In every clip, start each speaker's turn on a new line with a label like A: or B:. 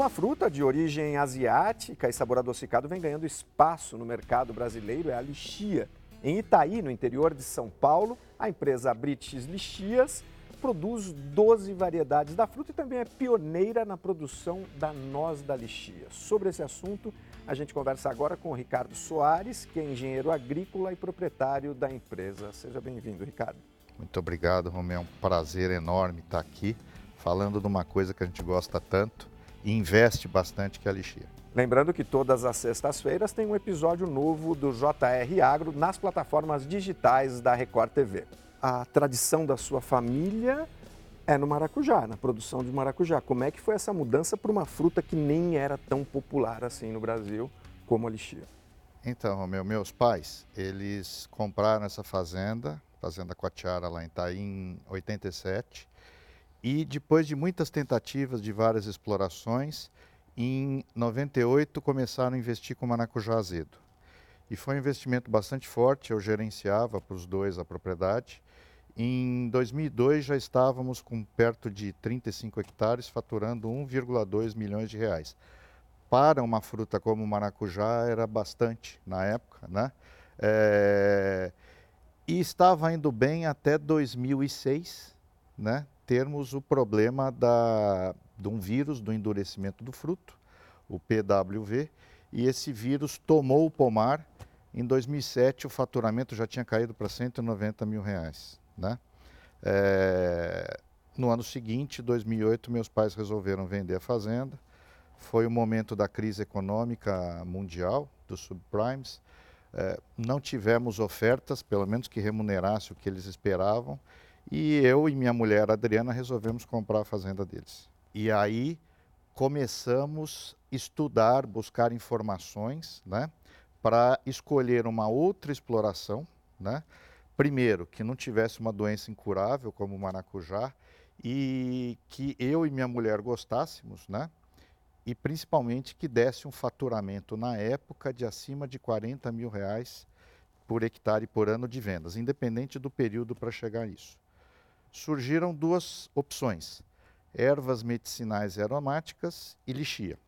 A: Uma fruta de origem asiática e sabor adocicado vem ganhando espaço no mercado brasileiro, é a lixia. Em Itaí, no interior de São Paulo, a empresa British Lixias produz 12 variedades da fruta e também é pioneira na produção da noz da lixia. Sobre esse assunto, a gente conversa agora com o Ricardo Soares, que é engenheiro agrícola e proprietário da empresa. Seja bem-vindo, Ricardo.
B: Muito obrigado, Romeu. É um prazer enorme estar aqui falando de uma coisa que a gente gosta tanto e investe bastante, que é a lixia.
A: Lembrando que todas as sextas-feiras tem um episódio novo do JR Agro nas plataformas digitais da Record TV a tradição da sua família é no maracujá, na produção de maracujá. Como é que foi essa mudança para uma fruta que nem era tão popular assim no Brasil como a lixia?
B: Então, Romeu, meus pais, eles compraram essa fazenda, fazenda Coatiara lá em Itaí, em 87, e depois de muitas tentativas de várias explorações, em 98 começaram a investir com maracujá azedo. E foi um investimento bastante forte, eu gerenciava para os dois a propriedade, em 2002 já estávamos com perto de 35 hectares, faturando 1,2 milhões de reais. Para uma fruta como o maracujá era bastante na época, né? É... E estava indo bem até 2006, né? Termos o problema da, de um vírus do endurecimento do fruto, o PWV, e esse vírus tomou o pomar. Em 2007 o faturamento já tinha caído para 190 mil reais. Né? É, no ano seguinte, 2008, meus pais resolveram vender a fazenda. Foi o momento da crise econômica mundial, dos subprimes. É, não tivemos ofertas, pelo menos que remunerasse o que eles esperavam. E eu e minha mulher Adriana resolvemos comprar a fazenda deles. E aí começamos a estudar, buscar informações, né, para escolher uma outra exploração, né, primeiro, que não tivesse uma doença incurável como o maracujá e que eu e minha mulher gostássemos, né? E principalmente que desse um faturamento na época de acima de 40 mil reais por hectare por ano de vendas, independente do período para chegar a isso. Surgiram duas opções: ervas medicinais e aromáticas e lixia.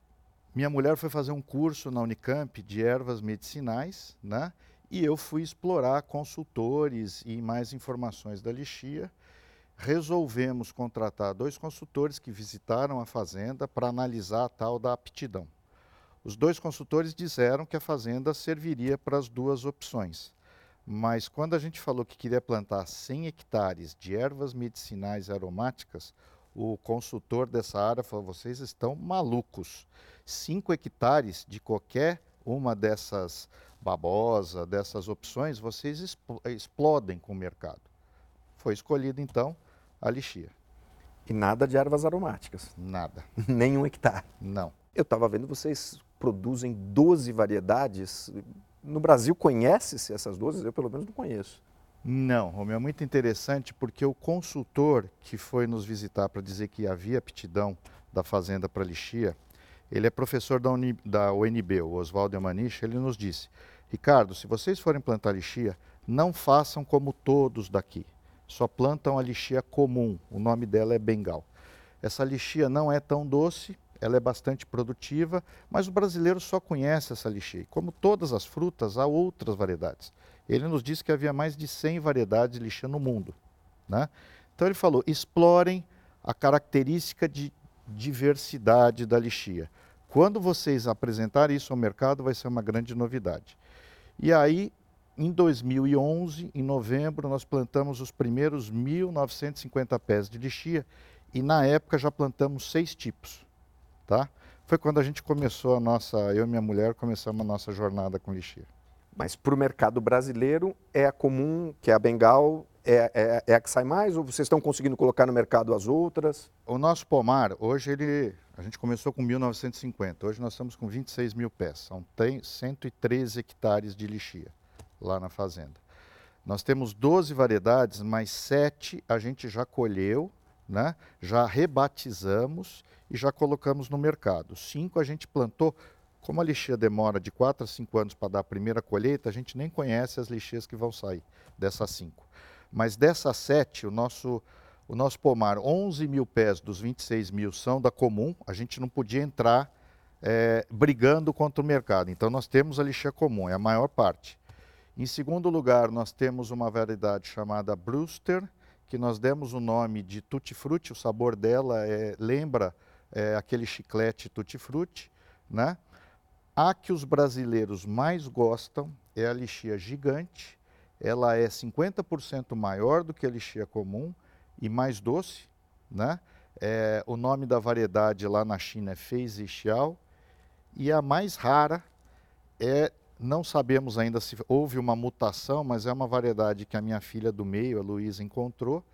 B: Minha mulher foi fazer um curso na Unicamp de ervas medicinais, né? E eu fui explorar consultores e mais informações da lixia. Resolvemos contratar dois consultores que visitaram a fazenda para analisar a tal da aptidão. Os dois consultores disseram que a fazenda serviria para as duas opções. Mas quando a gente falou que queria plantar 100 hectares de ervas medicinais aromáticas, o consultor dessa área falou: vocês estão malucos. 5 hectares de qualquer uma dessas babosa, dessas opções, vocês explodem com o mercado. Foi escolhida então a lixia.
A: E nada de ervas aromáticas?
B: Nada.
A: Nenhum hectare?
B: Não.
A: Eu estava vendo, vocês produzem 12 variedades. No Brasil conhece-se essas 12? Eu pelo menos não conheço.
B: Não, Romeu, é muito interessante porque o consultor que foi nos visitar para dizer que havia aptidão da fazenda para lixia, ele é professor da, Uni, da UNB, o Oswaldo Emanich, ele nos disse, Ricardo, se vocês forem plantar lixia, não façam como todos daqui. Só plantam a lixia comum, o nome dela é bengal. Essa lixia não é tão doce, ela é bastante produtiva, mas o brasileiro só conhece essa. E como todas as frutas, há outras variedades. Ele nos disse que havia mais de 100 variedades de lixia no mundo. Né? Então ele falou, explorem a característica de diversidade da lixia. Quando vocês apresentarem isso ao mercado, vai ser uma grande novidade. E aí, em 2011, em novembro, nós plantamos os primeiros 1.950 pés de lixia e na época já plantamos seis tipos, tá? Foi quando a gente começou a nossa, eu e minha mulher começamos a nossa jornada com lixia.
A: Mas para o mercado brasileiro é a comum, que é a Bengal, é, é, é, a que sai mais ou vocês estão conseguindo colocar no mercado as outras?
B: O nosso pomar, hoje ele, a gente começou com 1.950, hoje nós estamos com 26 mil pés, são tem 113 hectares de lixia lá na fazenda. Nós temos 12 variedades, mas 7 a gente já colheu, né? já rebatizamos e já colocamos no mercado. 5 a gente plantou, como a lixia demora de 4 a 5 anos para dar a primeira colheita, a gente nem conhece as lixias que vão sair dessas 5. Mas dessas sete, o nosso O nosso pomar, 11 mil pés dos 26 mil são da comum, a gente não podia entrar é, brigando contra o mercado. Então nós temos a lixia comum, é a maior parte. Em segundo lugar, nós temos uma variedade chamada Brewster, que nós demos o nome de Tutti Frutti, o sabor dela é, lembra é, aquele chiclete Tutti Frutti, né? A que os brasileiros mais gostam é a lixia gigante, ela é 50% maior do que a lixia comum e mais doce, né? É, o nome da variedade lá na China é Fei Xiao e a mais rara é não sabemos ainda se houve uma mutação, mas é uma variedade que a minha filha do meio, a Luísa, encontrou.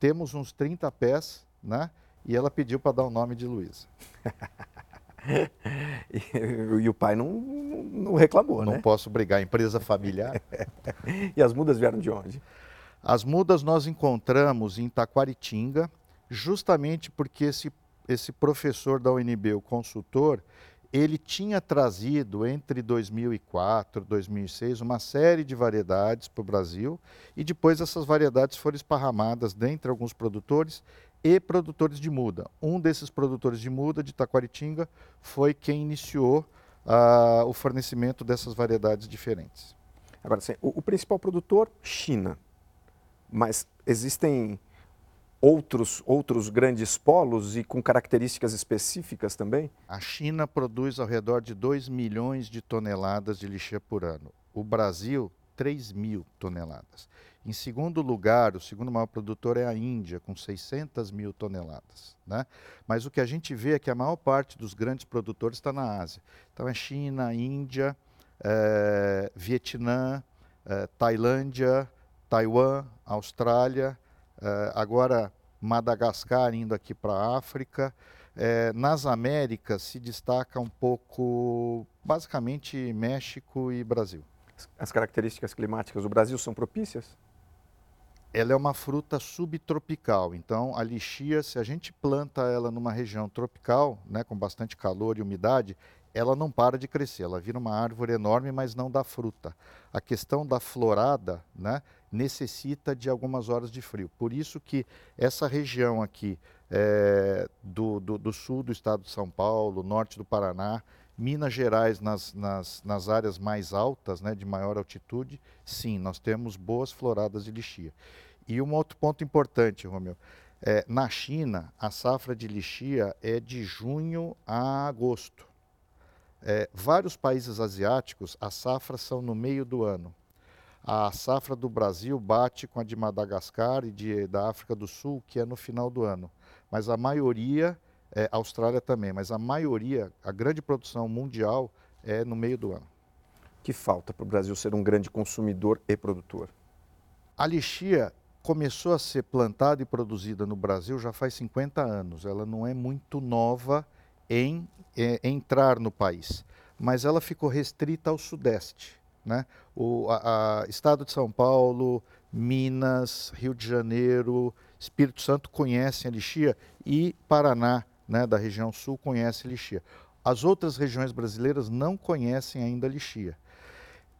B: Temos uns 30 pés, né? E ela pediu para dar o nome de Luísa.
A: e, e, o pai não, não reclamou,
B: não
A: né?
B: posso brigar, empresa familiar.
A: e as mudas vieram de onde?
B: As mudas nós encontramos em Taquaritinga, justamente porque esse, esse professor da UNB, o consultor, ele tinha trazido entre 2004 e 2006 uma série de variedades para o Brasil e depois essas variedades foram esparramadas dentre alguns produtores e produtores de muda. Um desses produtores de muda de Taquaritinga foi quem iniciou uh, o fornecimento dessas variedades diferentes.
A: Agora, assim, o, o principal produtor, China, mas existem outros, outros grandes polos e com características específicas também?
B: A China produz ao redor de 2 milhões de toneladas de lixia por ano. O Brasil, 3 mil toneladas. Em segundo lugar, o segundo maior produtor é a Índia, com 600 mil toneladas. Né? Mas o que a gente vê é que a maior parte dos grandes produtores está na Ásia. Então é China, Índia, é, Vietnã, é, Tailândia, Taiwan, Austrália, Uh, agora, Madagascar indo aqui para a África. É, nas Américas se destaca um pouco, basicamente, México e Brasil.
A: As características climáticas do Brasil são propícias?
B: Ela é uma fruta subtropical, então a lixia, se a gente planta ela numa região tropical, né, com bastante calor e umidade, ela não para de crescer, ela vira uma árvore enorme, mas não dá fruta. A questão da florada, né, necessita de algumas horas de frio. Por isso que essa região aqui é, do, do, do, sul do estado de São Paulo, norte do Paraná, Minas Gerais nas, nas, nas áreas mais altas, né, de maior altitude, sim, nós temos boas floradas de lixia. E um outro ponto importante, Romeu, é, na China, a safra de lixia é de junho a agosto. É, vários países asiáticos, as safras são no meio do ano a safra do Brasil bate com a de Madagascar e de, da África do Sul, que é no final do ano. Mas a maioria, é, Austrália também, mas a maioria, a grande produção mundial é no meio do ano.
A: Que falta para o Brasil ser um grande consumidor e produtor?
B: A lixia começou a ser plantada e produzida no Brasil já faz 50 anos. Ela não é muito nova em é, entrar no país, mas ela ficou restrita ao Sudeste. Né? O a, a Estado de São Paulo, Minas, Rio de Janeiro, Espírito Santo conhecem a lixia e Paraná, né, da região sul, conhece a lixia. As outras regiões brasileiras não conhecem ainda a lixia.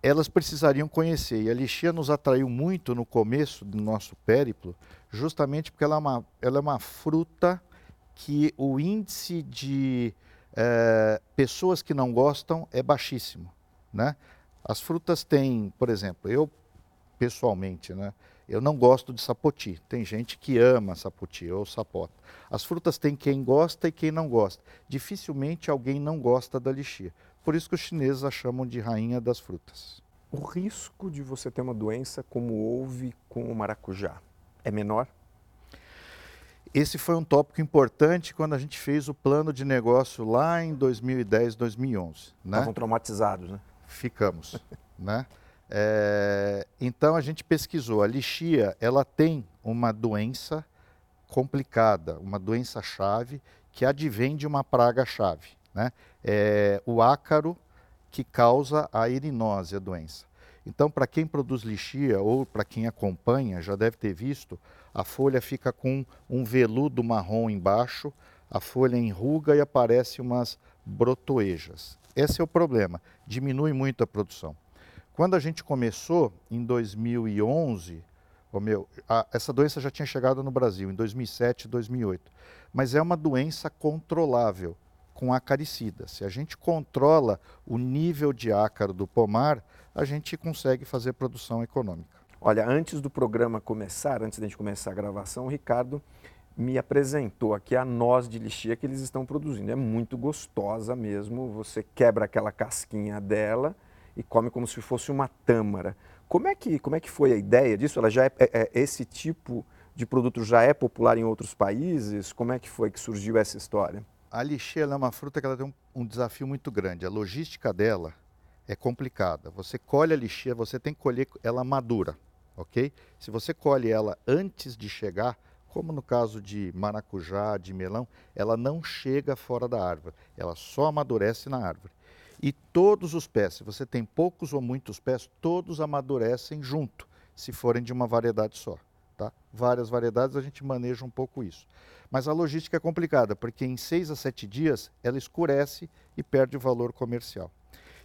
B: Elas precisariam conhecer, e a lixia nos atraiu muito no começo do nosso périplo, justamente porque ela é uma, ela é uma fruta que o índice de é, pessoas que não gostam é baixíssimo. Né? As frutas têm, por exemplo, eu pessoalmente, né? Eu não gosto de sapoti. Tem gente que ama sapoti ou sapota. As frutas têm quem gosta e quem não gosta. Dificilmente alguém não gosta da lixia. Por isso que os chineses a chamam de rainha das frutas.
A: O risco de você ter uma doença como houve com o maracujá é menor?
B: Esse foi um tópico importante quando a gente fez o plano de negócio lá em 2010, 2011.
A: Né? Estavam traumatizados, né?
B: Ficamos, né? É, então a gente pesquisou. A lixia, ela tem uma doença complicada, uma doença chave que advém de uma praga chave, né? É o ácaro que causa a erinose, a doença. Então, para quem produz lixia ou para quem acompanha, já deve ter visto, a folha fica com um veludo marrom embaixo, a folha enruga e aparece umas brotoejas. Esse é o problema, diminui muito a produção. Quando a gente começou, em 2011, Ô meu, a, essa doença já tinha chegado no Brasil em 2007 e 2008, mas é uma doença controlável com acaricida. Se a gente controla o nível de ácaro do pomar, a gente consegue fazer produção econômica.
A: Olha, antes do programa começar, antes da gente começar a gravação, o Ricardo me apresentou aqui a noz de lixia que eles estão produzindo. É muito gostosa mesmo. Você quebra aquela casquinha dela e come como se fosse uma tâmara. Como é que, como é que foi a ideia disso? Ela já é, é, é esse tipo de produto já é popular em outros países? Como é que foi que surgiu essa história?
B: A lixia é uma fruta que ela tem um, um desafio muito grande. A logística dela é complicada. Você colhe a lixia, você tem que colher ela madura ok? Se você colhe ela antes de chegar, como no caso de maracujá, de melão, ela não chega fora da árvore, ela só amadurece na árvore. E todos os pés, se você tem poucos ou muitos pés, todos amadurecem junto, se forem de uma variedade só. Tá? Várias variedades a gente maneja um pouco isso. Mas a logística é complicada, porque em seis a sete dias ela escurece e perde o valor comercial.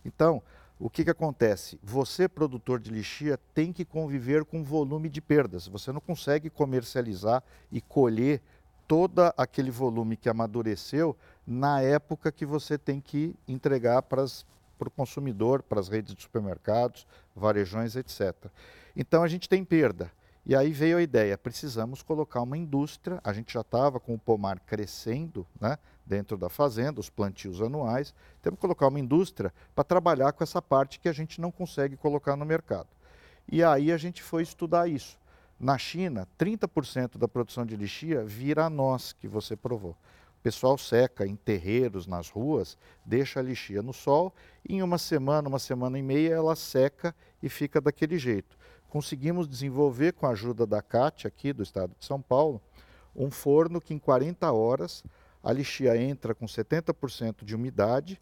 B: Então, o que, que acontece? Você, produtor de lixia, tem que conviver com volume de perdas. Você não consegue comercializar e colher todo aquele volume que amadureceu na época que você tem que entregar para o consumidor, para as redes de supermercados, varejões, etc. Então a gente tem perda. E aí veio a ideia, precisamos colocar uma indústria, a gente já estava com o pomar crescendo né, dentro da fazenda, os plantios anuais, temos que colocar uma indústria para trabalhar com essa parte que a gente não consegue colocar no mercado. E aí a gente foi estudar isso. Na China, 30% da produção de lixia vira a nós, que você provou. O pessoal seca em terreiros, nas ruas, deixa a lixia no sol e em uma semana, uma semana e meia, ela seca e fica daquele jeito conseguimos desenvolver, com a ajuda da CAT aqui do estado de São Paulo, um forno que em 40 horas a lixia entra com 70% de umidade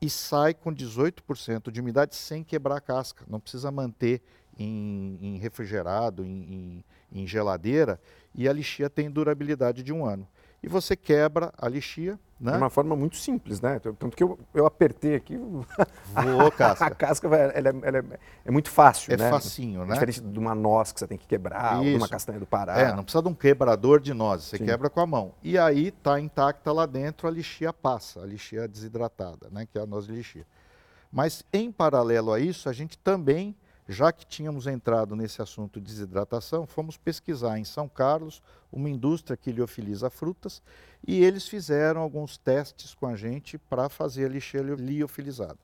B: e sai com 18% de umidade sem quebrar a casca. Não precisa manter em, em refrigerado, em, em, em geladeira, e a lixia tem durabilidade de um ano e você quebra a lixia. Né?
A: De uma forma muito simples, né? Tanto que eu, eu apertei aqui.
B: Voou casca.
A: a casca ela é, ela é, é, muito fácil,
B: é
A: né?
B: É facinho, né?
A: Diferente de uma noz que você tem que quebrar, Isso. ou de uma castanha do Pará.
B: É, não precisa de um quebrador de nozes, você Sim. quebra com a mão. E aí está intacta lá dentro, a lixia passa, a lixia desidratada, né? Que é a noz de lixia. Mas em paralelo a isso, a gente também já que tínhamos entrado nesse assunto de desidratação, fomos pesquisar em São Carlos uma indústria que liofiliza frutas e eles fizeram alguns testes com a gente para fazer a lixeira liofilizada.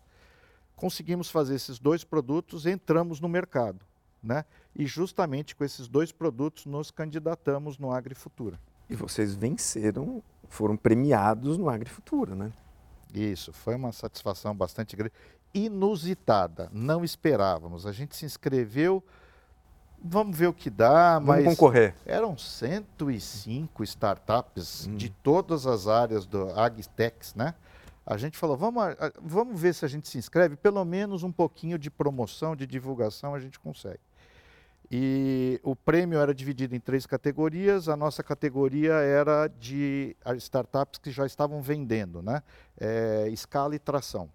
B: Conseguimos fazer esses dois produtos, entramos no mercado. Né? E justamente com esses dois produtos nos candidatamos no Agrifutura.
A: E vocês venceram, foram premiados no Agrifutura, né?
B: Isso, foi uma satisfação bastante grande inusitada, não esperávamos. A gente se inscreveu, vamos ver o que dá,
A: vamos mas concorrer.
B: eram 105 startups hum. de todas as áreas do Agtex, né? A gente falou, vamos, vamos ver se a gente se inscreve, pelo menos um pouquinho de promoção, de divulgação a gente consegue. E o prêmio era dividido em três categorias. A nossa categoria era de startups que já estavam vendendo, né? É, escala e tração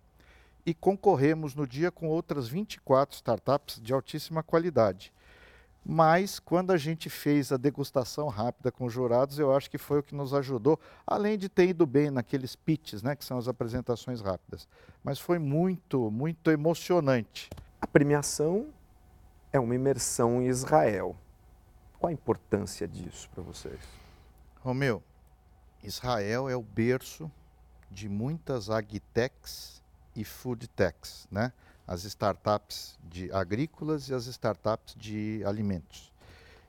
B: e concorremos no dia com outras 24 startups de altíssima qualidade. Mas quando a gente fez a degustação rápida com os jurados, eu acho que foi o que nos ajudou, além de ter ido bem naqueles pitches, né, que são as apresentações rápidas. Mas foi muito, muito emocionante.
A: A premiação é uma imersão em Israel. Qual a importância disso para vocês?
B: Romeu, Israel é o berço de muitas agtechs e food techs, né? as startups de agrícolas e as startups de alimentos.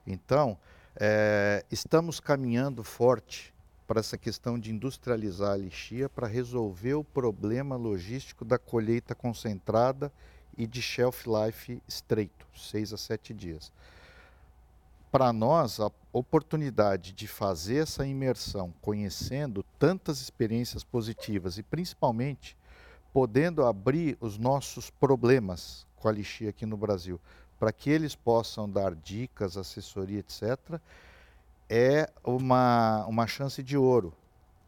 B: Então, é, estamos caminhando forte para essa questão de industrializar a lixia para resolver o problema logístico da colheita concentrada e de shelf life estreito, seis a sete dias. Para nós, a oportunidade de fazer essa imersão, conhecendo tantas experiências positivas e principalmente podendo abrir os nossos problemas com a lixia aqui no Brasil, para que eles possam dar dicas, assessoria, etc., é uma, uma chance de ouro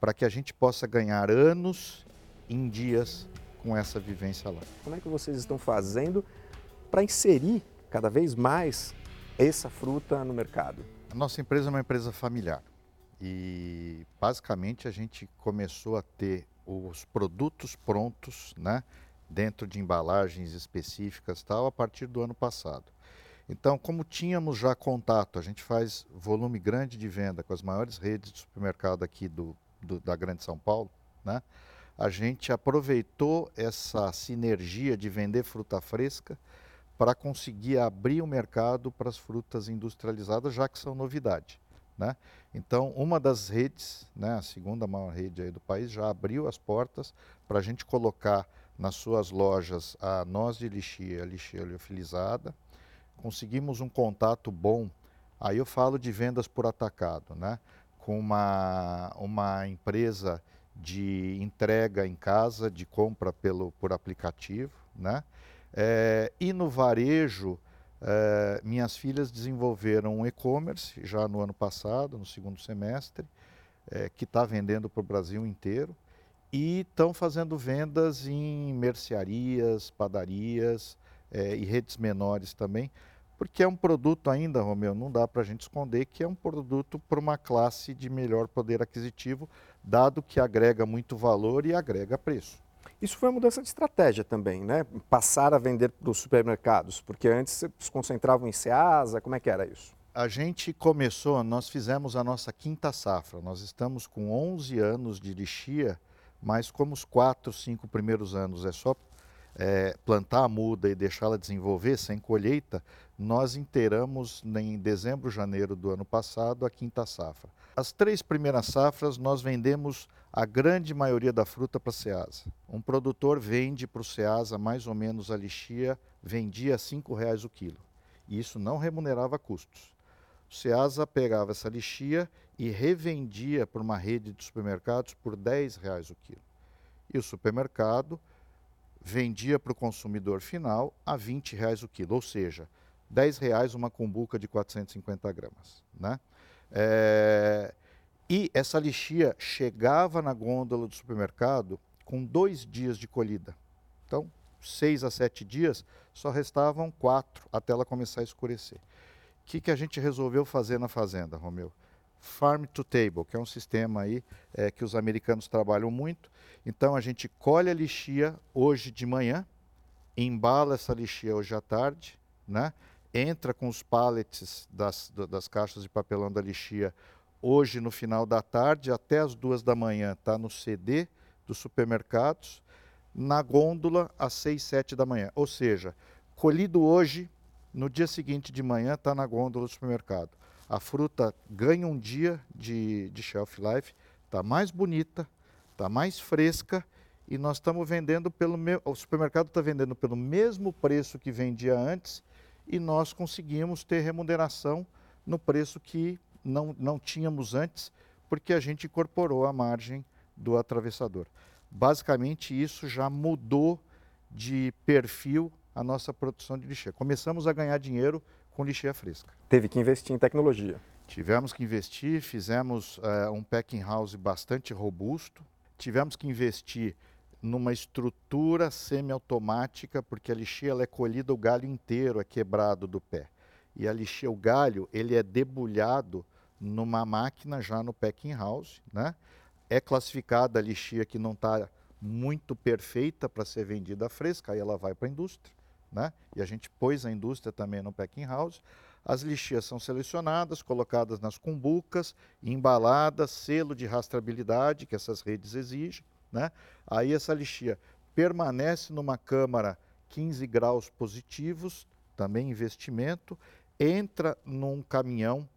B: para que a gente possa ganhar anos em dias com essa vivência lá.
A: Como é que vocês estão fazendo para inserir cada vez mais essa fruta no mercado?
B: A nossa empresa é uma empresa familiar e basicamente a gente começou a ter os produtos prontos, né, dentro de embalagens específicas tal a partir do ano passado. Então, como tínhamos já contato, a gente faz volume grande de venda com as maiores redes de supermercado aqui do, do da Grande São Paulo, né? A gente aproveitou essa sinergia de vender fruta fresca para conseguir abrir o mercado para as frutas industrializadas, já que são novidade. Né? Então, uma das redes, né, a segunda maior rede do país, já abriu as portas para a gente colocar nas suas lojas a noz de lixia, a lixia liofilizada. Conseguimos um contato bom, aí eu falo de vendas por atacado, né? com uma, uma empresa de entrega em casa, de compra pelo, por aplicativo. Né? É, e no varejo, é, minhas filhas desenvolveram um e-commerce já no ano passado, no segundo semestre, é, que está vendendo para o Brasil inteiro. E estão fazendo vendas em mercearias, padarias e redes menores também, porque é um produto ainda, Romeu, não dá para a gente esconder que é um produto para uma classe de melhor poder aquisitivo, dado que agrega muito valor e agrega preço.
A: Isso foi uma mudança de estratégia também, né? Passar a vender para os supermercados, porque antes se concentravam em Ceasa, como é que era isso?
B: A gente começou, nós fizemos a nossa quinta safra, nós estamos com 11 anos de lixia, mas como os quatro, cinco primeiros anos é só é, plantar a muda e deixá-la desenvolver sem colheita, nós inteiramos em dezembro, janeiro do ano passado a quinta safra. As três primeiras safras nós vendemos a grande maioria da fruta para a Ceasa. Um produtor vende para o Ceasa mais ou menos a lixia, vendia R$ reais o quilo. E isso não remunerava custos. O Ceasa pegava essa lixia e revendia para uma rede de supermercados por R$ reais o quilo. E o supermercado vendia para o consumidor final a 20 reais o quilo, ou seja, 10 reais uma cumbuca de 450 gramas. Né? É, e essa lixia chegava na gôndola do supermercado com dois dias de colhida. Então, seis a sete dias, só restavam quatro até ela começar a escurecer. O que, que a gente resolveu fazer na fazenda, Romeu? Farm to Table, que é um sistema aí é, que os americanos trabalham muito. Então a gente colhe a lixia hoje de manhã, embala essa lixia hoje à tarde, né? Entra com os pallets das, das caixas de papelão da lixia hoje no final da tarde, até as duas da manhã está no CD dos supermercados, na gôndola às seis, sete da manhã. Ou seja, colhido hoje, no dia seguinte de manhã está na gôndola do supermercado a fruta ganha um dia de, de shelf life, está mais bonita, está mais fresca e nós estamos vendendo pelo meu, o supermercado está vendendo pelo mesmo preço que vendia antes e nós conseguimos ter remuneração no preço que não, não tínhamos antes, porque a gente incorporou a margem do atravessador. Basicamente, isso já mudou de perfil a nossa produção de lixê. Começamos a ganhar dinheiro com lixeira fresca.
A: Teve que investir em tecnologia.
B: Tivemos que investir, fizemos uh, um packing house bastante robusto, tivemos que investir numa estrutura semiautomática, porque a lixeira é colhida o galho inteiro, é quebrado do pé. E a lixeira, o galho, ele é debulhado numa máquina já no packing house, né? É classificada a lixia que não está muito perfeita para ser vendida fresca, aí ela vai para a indústria né? e a gente pôs a indústria também no packing house. As lixias são selecionadas, colocadas nas cumbucas, embaladas, selo de rastreabilidade que essas redes exigem. Né? Aí essa lixia permanece numa câmara 15 graus positivos, também investimento, entra num caminhão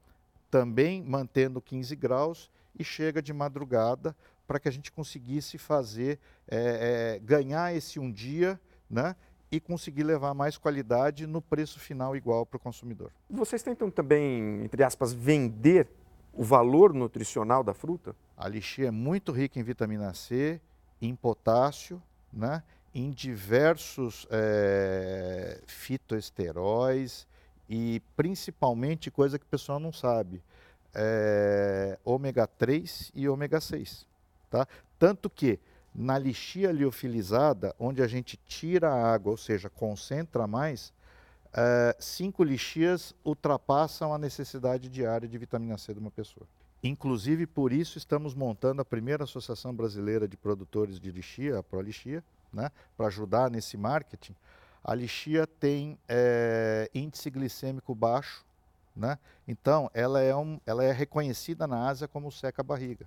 B: também mantendo 15 graus e chega de madrugada para que a gente conseguisse fazer, é, é, ganhar esse um dia, né? e conseguir levar mais qualidade no preço final igual para o consumidor.
A: Vocês tentam também, entre aspas, vender o valor nutricional da fruta?
B: A lixia é muito rica em vitamina C, em potássio, né? em diversos é, fitoesteróis e principalmente coisa que o pessoal não sabe, é, ômega 3 e ômega 6. Tá? Tanto que na lixia liofilizada, onde a gente tira a água, ou seja, concentra mais, é, cinco lixias ultrapassam a necessidade diária de vitamina C de uma pessoa. Inclusive, por isso, estamos montando a primeira Associação Brasileira de Produtores de Lixia, a ProLixia, né, para ajudar nesse marketing. A lixia tem é, índice glicêmico baixo, né? então ela é, um, ela é reconhecida na Ásia como seca-barriga.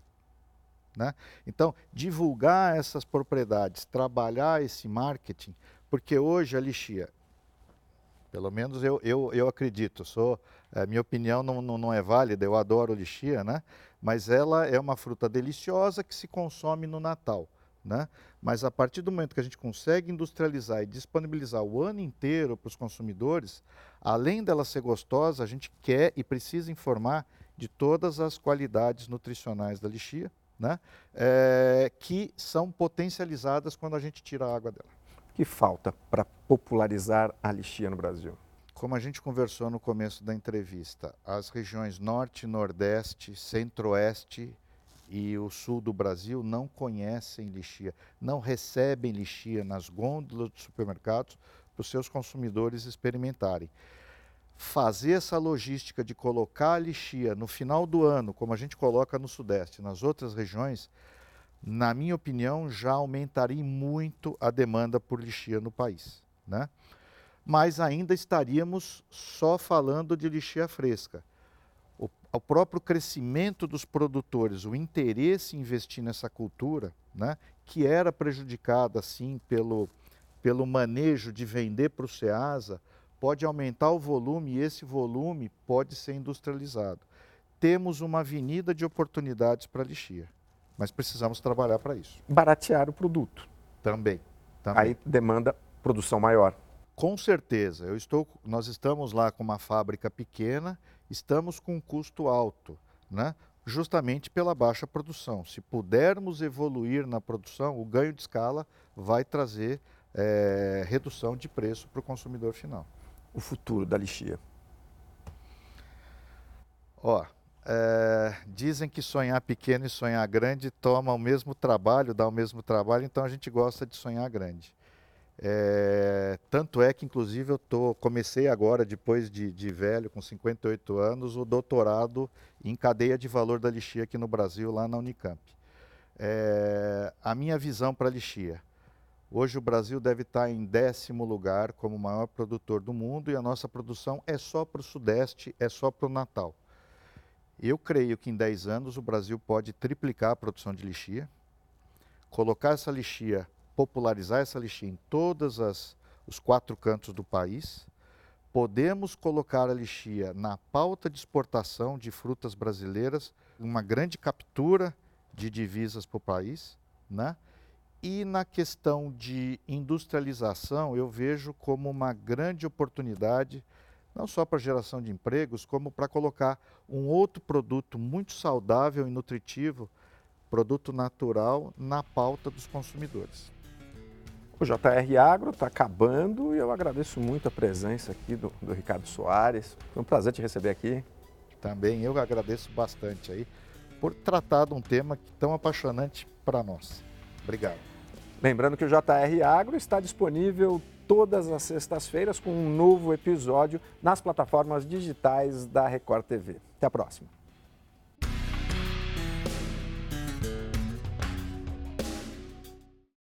B: Né? Então, divulgar essas propriedades, trabalhar esse marketing, porque hoje a lixia, pelo menos eu, eu, eu acredito, sou, a minha opinião não, não, não é válida, eu adoro lixia, né? mas ela é uma fruta deliciosa que se consome no Natal. Né? Mas a partir do momento que a gente consegue industrializar e disponibilizar o ano inteiro para os consumidores, além dela ser gostosa, a gente quer e precisa informar de todas as qualidades nutricionais da lixia, né? É, que são potencializadas quando a gente tira a água dela.
A: O que falta para popularizar a lixia no Brasil?
B: Como a gente conversou no começo da entrevista, as regiões norte, nordeste, centro-oeste e o sul do Brasil não conhecem lixia, não recebem lixia nas gôndolas dos supermercados para os seus consumidores experimentarem fazer essa logística de colocar a lixia no final do ano, como a gente coloca no Sudeste, nas outras regiões, na minha opinião, já aumentaria muito a demanda por lixia no país. Né? Mas ainda estaríamos só falando de lixia fresca. O, o próprio crescimento dos produtores, o interesse em investir nessa cultura, né, que era prejudicada, assim, pelo, pelo manejo de vender para o SEASA, pode aumentar o volume e esse volume pode ser industrializado. Temos uma avenida de oportunidades para a lixia, mas precisamos trabalhar para isso.
A: Baratear o produto.
B: Também, também.
A: Aí demanda produção maior.
B: Com certeza. Eu estou, nós estamos lá com uma fábrica pequena, estamos com um custo alto, né? justamente pela baixa produção. Se pudermos evoluir na produção, o ganho de escala vai trazer é, redução de preço para o consumidor final
A: o futuro da lixia?
B: Ó, é, dizem que sonhar pequeno e sonhar grande toma o mesmo trabalho, dá o mesmo trabalho, então a gente gosta de sonhar grande. É, tanto é que, inclusive, eu tô, comecei agora, depois de, de, velho, com 58 anos, o doutorado em cadeia de valor da lixia aqui no Brasil, lá na Unicamp. É, a minha visão para a lixia Hoje o Brasil deve estar em décimo lugar como maior produtor do mundo e a nossa produção é só para o Sudeste, é só para o Natal. Eu creio que em 10 anos o Brasil pode triplicar a produção de lixia, colocar essa lixia, popularizar essa lixia em todos os quatro cantos do país. Podemos colocar a lixia na pauta de exportação de frutas brasileiras, uma grande captura de divisas para o país, né? E na questão de industrialização, eu vejo como uma grande oportunidade, não só para geração de empregos, como para colocar um outro produto muito saudável e nutritivo, produto natural, na pauta dos consumidores.
A: O JR Agro está acabando e eu agradeço muito a presença aqui do, do Ricardo Soares. Foi um prazer te receber aqui.
B: Também eu agradeço bastante aí por tratar de um tema tão apaixonante para nós. Obrigado.
A: Lembrando que o JR Agro está disponível todas as sextas-feiras com um novo episódio nas plataformas digitais da Record TV. Até a próxima.